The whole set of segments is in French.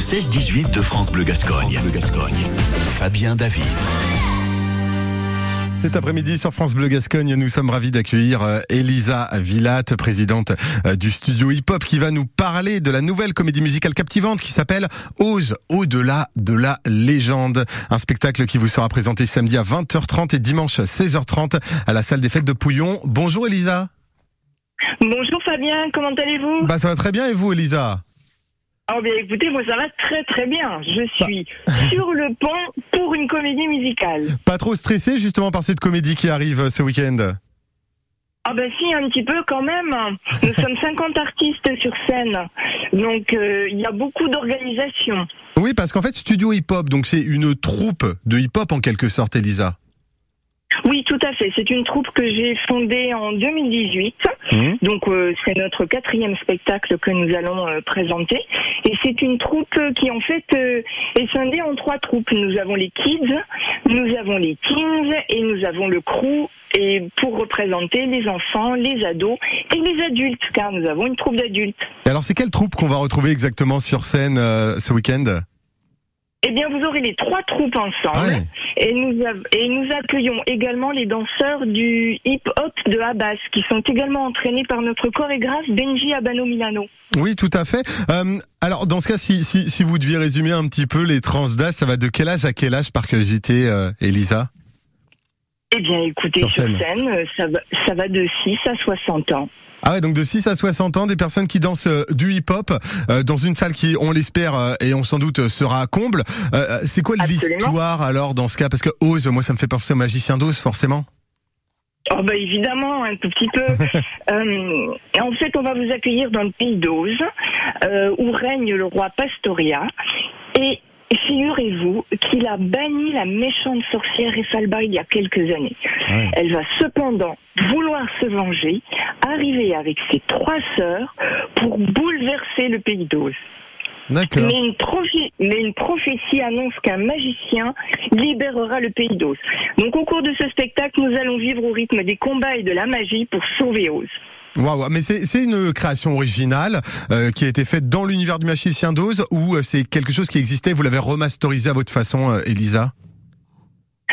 Le 16-18 de France Bleu Gascogne. France Bleu Gascogne. Fabien David. Cet après-midi sur France Bleu Gascogne, nous sommes ravis d'accueillir euh, Elisa Villatte, présidente euh, du studio Hip Hop, qui va nous parler de la nouvelle comédie musicale captivante qui s'appelle Ose au-delà de la légende. Un spectacle qui vous sera présenté samedi à 20h30 et dimanche 16h30 à la salle des fêtes de Pouillon. Bonjour Elisa. Bonjour Fabien, comment allez-vous? Bah ça va très bien et vous Elisa? Oh bien écoutez, moi ça va très très bien. Je suis sur le pont pour une comédie musicale. Pas trop stressé justement par cette comédie qui arrive euh, ce week-end Ah ben si, un petit peu quand même. Nous sommes 50 artistes sur scène, donc euh, il y a beaucoup d'organisation. Oui, parce qu'en fait, Studio Hip Hop, donc c'est une troupe de hip hop en quelque sorte, Elisa. Oui, tout à fait. C'est une troupe que j'ai fondée en 2018. Mmh. Donc euh, c'est notre quatrième spectacle que nous allons euh, présenter. Et c'est une troupe qui en fait euh, est scindée en trois troupes. Nous avons les kids, nous avons les teens et nous avons le crew. Et pour représenter les enfants, les ados et les adultes, car nous avons une troupe d'adultes. Et alors c'est quelle troupe qu'on va retrouver exactement sur scène ce week-end? Eh bien, vous aurez les trois troupes ensemble. Ouais. Et nous, et nous accueillons également les danseurs du hip-hop de Abbas, qui sont également entraînés par notre chorégraphe Benji Abano Milano. Oui, tout à fait. Euh, alors, dans ce cas, si, si, si vous deviez résumer un petit peu les tranches d'âge, ça va de quel âge à quel âge, par curiosité, euh, Elisa? Eh bien, écoutez, Sur sur scène. euh, ça, va, ça va de 6 à 60 ans. Ah ouais, donc de 6 à 60 ans, des personnes qui dansent euh, du hip-hop euh, dans une salle qui, on l'espère, et on sans doute sera à comble. Euh, c'est quoi l'histoire alors dans ce cas? Parce que Oz, moi, ça me fait penser au magicien d'Oz, forcément. Oh bah évidemment, un tout petit peu. Euh, en fait, on va vous accueillir dans le pays d'Oz, où règne le roi Pastoria. Et figurez-vous qu'il a banni la méchante sorcière Efalba il y a quelques années. Ouais. Elle va cependant vouloir se venger, arriver avec ses trois sœurs pour bouleverser le pays d'Oz. Mais une, prophétie, mais une prophétie annonce qu'un magicien libérera le pays d'Oz. Donc au cours de ce spectacle, nous allons vivre au rythme des combats et de la magie pour sauver Oz. Waouh, mais c'est une création originale euh, qui a été faite dans l'univers du magicien d'Oz ou euh, c'est quelque chose qui existait, vous l'avez remasterisé à votre façon, euh, Elisa?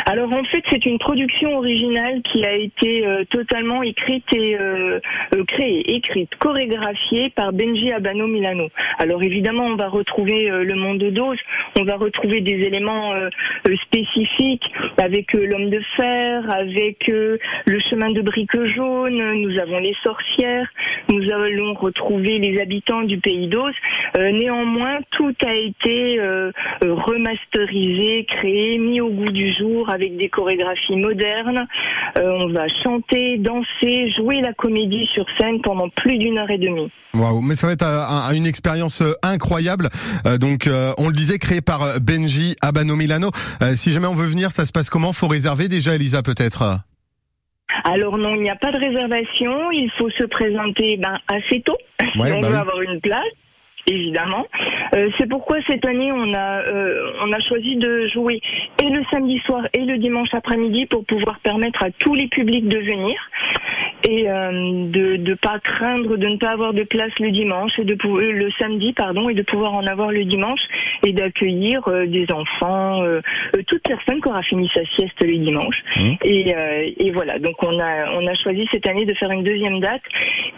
Alors en fait, c'est une production originale qui a été euh, totalement écrite et euh, euh, créée, écrite, chorégraphiée par Benji Abano Milano. Alors évidemment, on va retrouver le monde d'Oz, on va retrouver des éléments spécifiques avec l'homme de fer, avec le chemin de briques jaunes, nous avons les sorcières, nous allons retrouver les habitants du pays d'Oz. Euh, néanmoins, tout a été euh, remasterisé, créé, mis au goût du jour avec des chorégraphies modernes. Euh, on va chanter, danser, jouer la comédie sur scène pendant plus d'une heure et demie. Waouh, mais ça va être un- une expérience incroyable. Donc, on le disait, créé par Benji Abano Milano. Si jamais on veut venir, ça se passe comment? Faut réserver déjà, Elisa, peut-être? Alors non, il n'y a pas de réservation, il faut se présenter ben, assez tôt si Ouais, on bah veut oui. avoir une place. Évidemment. Euh, c'est pourquoi cette année on a euh, on a choisi de jouer et le samedi soir et le dimanche après-midi pour pouvoir permettre à tous les publics de venir et euh, de ne pas craindre de ne pas avoir de place le dimanche et de euh, le samedi pardon et de pouvoir en avoir le dimanche et d'accueillir euh, des enfants toute personne qui aura fini sa sieste le dimanche Mmh. et, et voilà donc on a on a choisi cette année de faire une deuxième date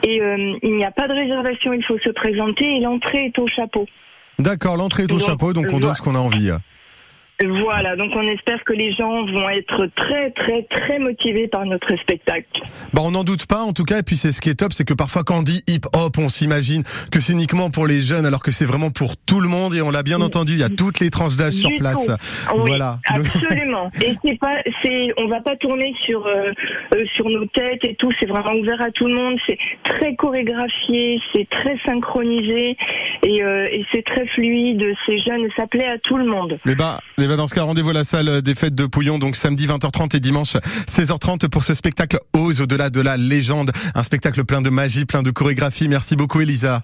et il n'y a pas de réservation il faut se présenter et l'entrée est au chapeau D'accord, l'entrée est au Donc, chapeau, donc on donne ce qu'on a envie. Voilà donc on espère que les gens vont être très très très motivés par notre spectacle Bah, on n'en doute pas, en tout cas. Et puis, c'est ce qui est top, c'est que parfois, quand on dit hip-hop, on s'imagine que c'est uniquement pour les jeunes, alors que c'est vraiment pour tout le monde. Et on l'a bien entendu, il y a toutes les tranches d'âge sur place. Oui, Voilà. Absolument. Et c'est pas, c'est, on va pas tourner sur euh, euh, sur nos têtes et tout. C'est vraiment ouvert à tout le monde. C'est très chorégraphié, c'est très synchronisé et, euh, et c'est très fluide. C'est jeune, ça plaît à tout le monde. Ben, eh ben, dans ce cas, rendez-vous à la salle des fêtes de Pouillon, donc samedi 20h30 et dimanche 16h30 pour ce spectacle Ose au-delà de la légende. Un spectacle plein de magie, plein de chorégraphie. Merci beaucoup, Elisa.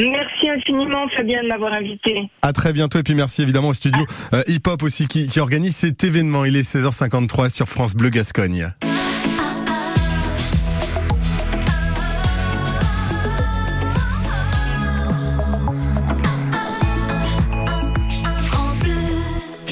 Merci infiniment, Fabien, de m'avoir invité. À très bientôt et puis merci évidemment au studio euh, Hip Hop aussi qui, qui organise cet événement. Il est 16h53 sur France Bleu Gascogne.